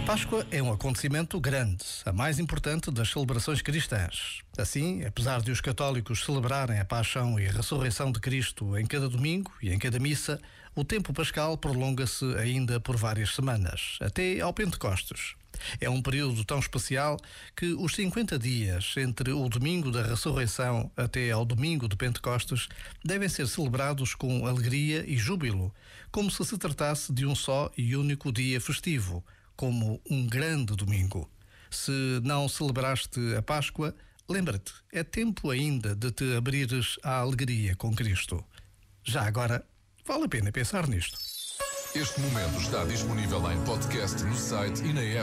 Páscoa é um acontecimento grande, a mais importante das celebrações cristãs. Assim, apesar de os católicos celebrarem a paixão e a ressurreição de Cristo em cada domingo e em cada missa, o tempo pascal prolonga-se ainda por várias semanas, até ao Pentecostes. É um período tão especial que os 50 dias entre o domingo da ressurreição até ao domingo de Pentecostes devem ser celebrados com alegria e júbilo, como se se tratasse de um só e único dia festivo como um grande domingo. Se não celebraste a Páscoa, lembra-te, é tempo ainda de te abrires à alegria com Cristo. Já agora, vale a pena pensar nisto. Este momento está disponível em podcast no site e na app.